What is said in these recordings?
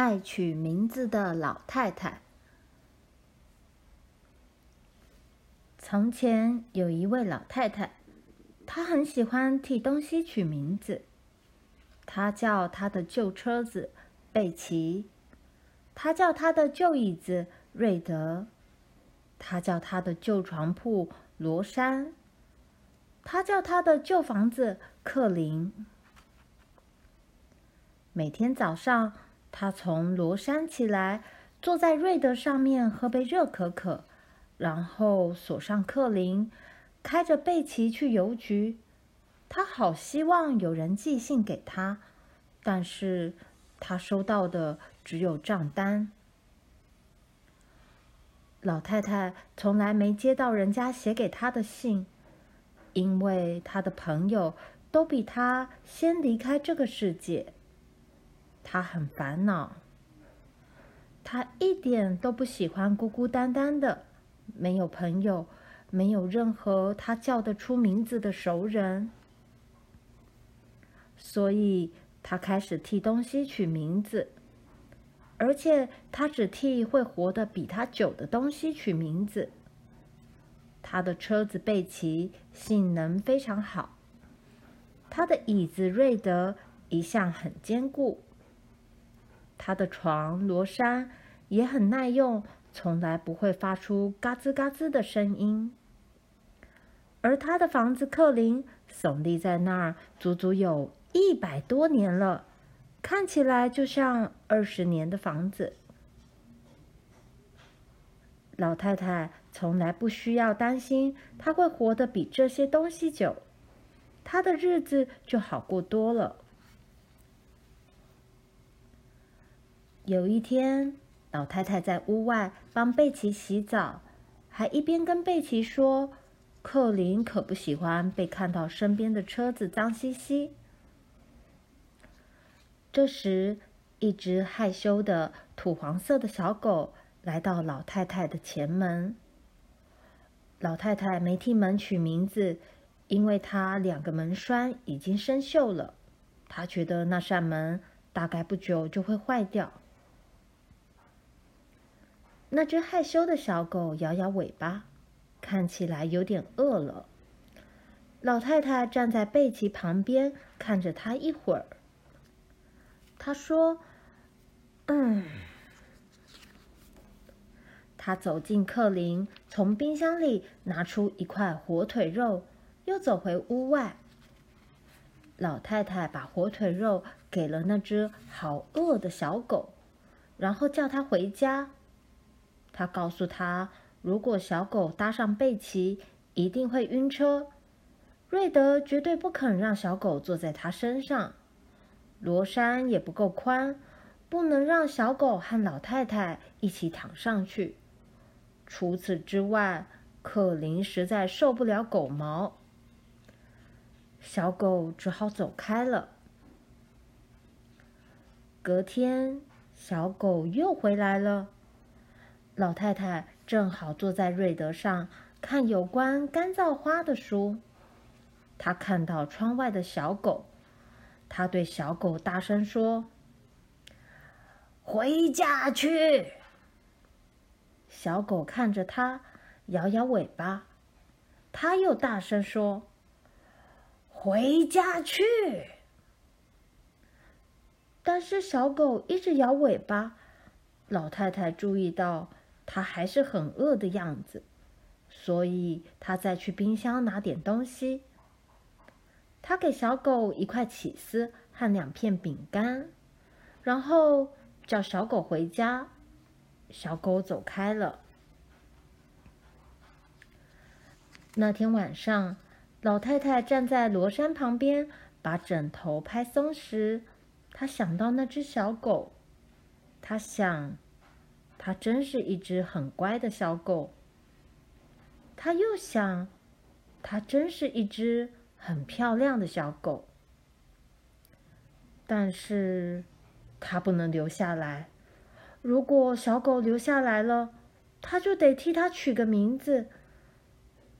爱取名字的老太太。从前有一位老太太，她很喜欢替东西取名字。她叫她的旧车子贝奇，她叫她的旧椅子瑞德，她叫她的旧床铺罗珊，她叫她的旧房子克林。每天早上，她从罗山起来，坐在瑞德上面喝杯热可可，然后锁上客林，开着贝奇去邮局。她好希望有人寄信给她，但是她收到的只有账单。老太太从来没接到人家写给她的信，因为她的朋友都比她先离开这个世界。他很烦恼，他一点都不喜欢孤孤单单的，没有朋友，没有任何他叫得出名字的熟人，所以他开始替东西取名字，而且他只替会活得比他久的东西取名字。他的车子贝奇性能非常好，他的椅子瑞德一向很坚固。他的床罗珊也很耐用，从来不会发出嘎吱嘎吱的声音。而他的房子克林耸立在那儿，足足有一百多年了，看起来就像二十年的房子。老太太从来不需要担心她会活得比这些东西久，她的日子就好过多了。有一天，老太太在屋外帮贝奇洗澡，还一边跟贝奇说：“克林可不喜欢被看到身边的车子脏兮兮。”这时，一只害羞的土黄色的小狗来到老太太的前门。老太太没替门取名字，因为她两个门栓已经生锈了，她觉得那扇门大概不久就会坏掉。那只害羞的小狗摇摇尾巴，看起来有点饿了。老太太站在贝奇旁边，看着它一会儿。她说：“嗯。”她走进克林，从冰箱里拿出一块火腿肉，又走回屋外。老太太把火腿肉给了那只好饿的小狗，然后叫它回家。他告诉他，如果小狗搭上贝奇，一定会晕车。瑞德绝对不肯让小狗坐在他身上。罗山也不够宽，不能让小狗和老太太一起躺上去。除此之外，克林实在受不了狗毛。小狗只好走开了。隔天，小狗又回来了。老太太正好坐在瑞德上看有关干燥花的书。她看到窗外的小狗，她对小狗大声说：“回家去！”小狗看着她，摇摇尾巴。她又大声说：“回家去！”但是小狗一直摇尾巴。老太太注意到。他还是很饿的样子，所以他再去冰箱拿点东西。他给小狗一块起司和两片饼干，然后叫小狗回家。小狗走开了。那天晚上，老太太站在罗山旁边，把枕头拍松时，她想到那只小狗，她想。它真是一只很乖的小狗。他又想，它真是一只很漂亮的小狗。但是，它不能留下来。如果小狗留下来了，他就得替它取个名字。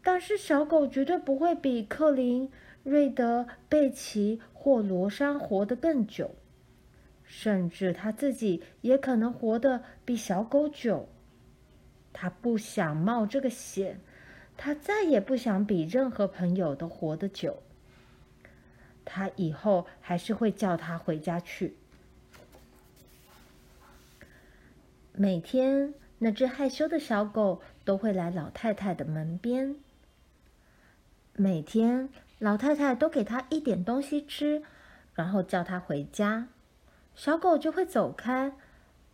但是，小狗绝对不会比克林、瑞德、贝奇或罗珊活得更久。甚至他自己也可能活得比小狗久。他不想冒这个险，他再也不想比任何朋友都活得久。他以后还是会叫他回家去。每天，那只害羞的小狗都会来老太太的门边。每天，老太太都给他一点东西吃，然后叫他回家。小狗就会走开，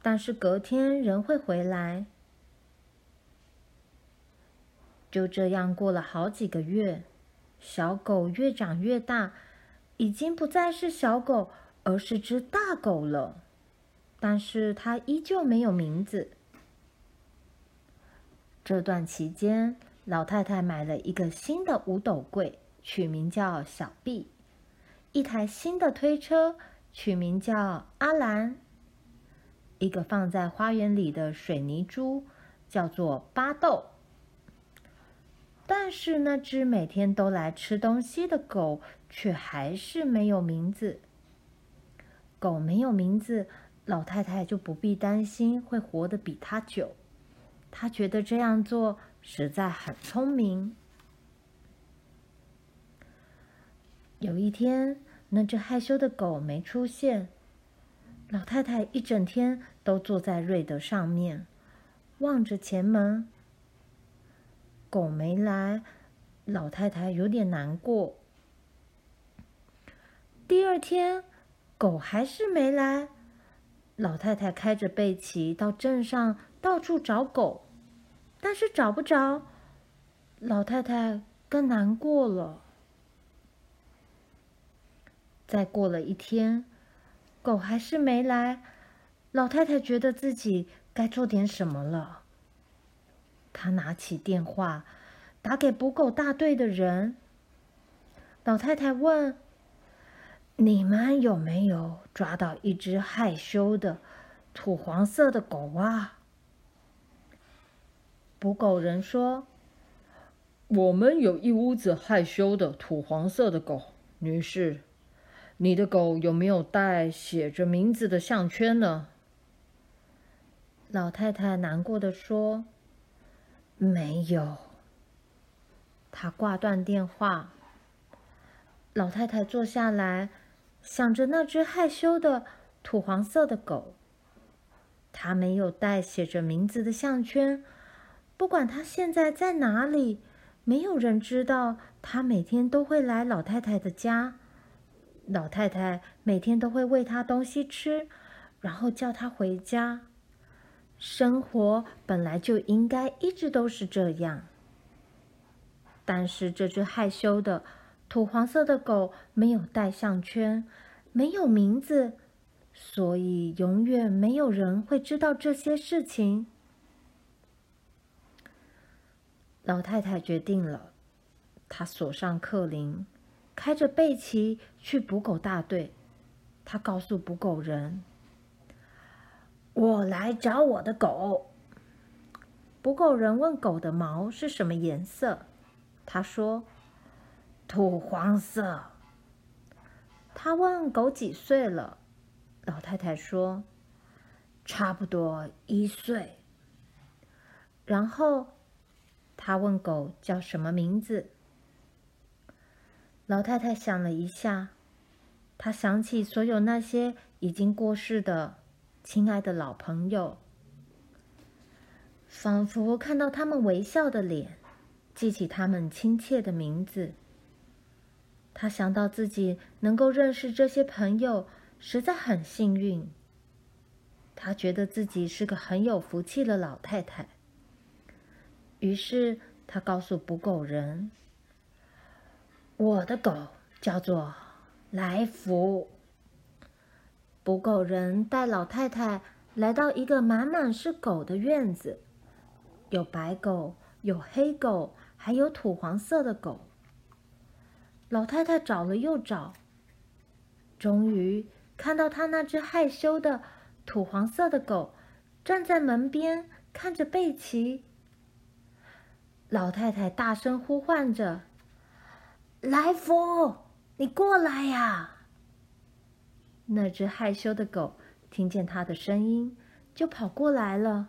但是隔天仍会回来。就这样过了好几个月，小狗越长越大，已经不再是小狗，而是只大狗了。但是它依旧没有名字。这段期间，老太太买了一个新的五斗柜，取名叫小毕；一台新的推车，取名叫阿兰；一个放在花园里的水泥猪，叫做巴豆。但是那只每天都来吃东西的狗，却还是没有名字。狗没有名字。老太太就不必担心会活得比它久，她觉得这样做实在很聪明。有一天，那只害羞的狗没出现，老太太一整天都坐在瑞德上面，望着前门。狗没来，老太太有点难过。第二天，狗还是没来。老太太开着贝奇到镇上到处找狗，但是找不着，老太太更难过了。再过了一天，狗还是没来，老太太觉得自己该做点什么了。她拿起电话，打给捕狗大队的人。老太太问。你们有没有抓到一只害羞的土黄色的狗啊？捕狗人说：“我们有一屋子害羞的土黄色的狗，女士，你的狗有没有带写着名字的项圈呢？”老太太难过的说：“没有。”她挂断电话。老太太坐下来。想着那只害羞的土黄色的狗，它没有带写着名字的项圈。不管它现在在哪里，没有人知道。它每天都会来老太太的家，老太太每天都会喂它东西吃，然后叫它回家。生活本来就应该一直都是这样。但是这只害羞的。土黄色的狗没有带项圈，没有名字，所以永远没有人会知道这些事情。老太太决定了，她锁上克林，开着贝奇去捕狗大队。他告诉捕狗人：“我来找我的狗。”捕狗人问狗的毛是什么颜色，他说。土黄色。他问狗几岁了，老太太说：“差不多一岁。”然后他问狗叫什么名字。老太太想了一下，她想起所有那些已经过世的亲爱的老朋友，仿佛看到他们微笑的脸，记起他们亲切的名字。他想到自己能够认识这些朋友，实在很幸运。他觉得自己是个很有福气的老太太。于是他告诉捕狗人：“我的狗叫做来福。”捕狗人带老太太来到一个满满是狗的院子，有白狗，有黑狗，还有土黄色的狗。老太太找了又找，终于看到她那只害羞的土黄色的狗站在门边看着贝奇。老太太大声呼唤着：“来福，你过来呀！”那只害羞的狗听见他的声音，就跑过来了。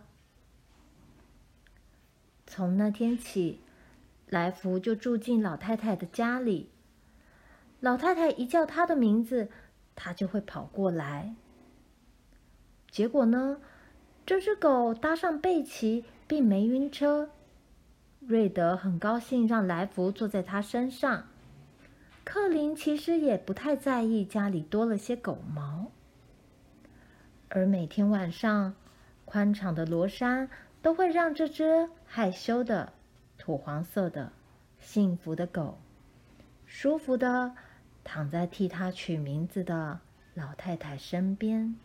从那天起，来福就住进老太太的家里。老太太一叫他的名字，他就会跑过来。结果呢，这只狗搭上贝奇，并没晕车。瑞德很高兴让来福坐在他身上。克林其实也不太在意家里多了些狗毛。而每天晚上，宽敞的罗珊都会让这只害羞的、土黄色的、幸福的狗，舒服的躺在替它取名字的老太太身边。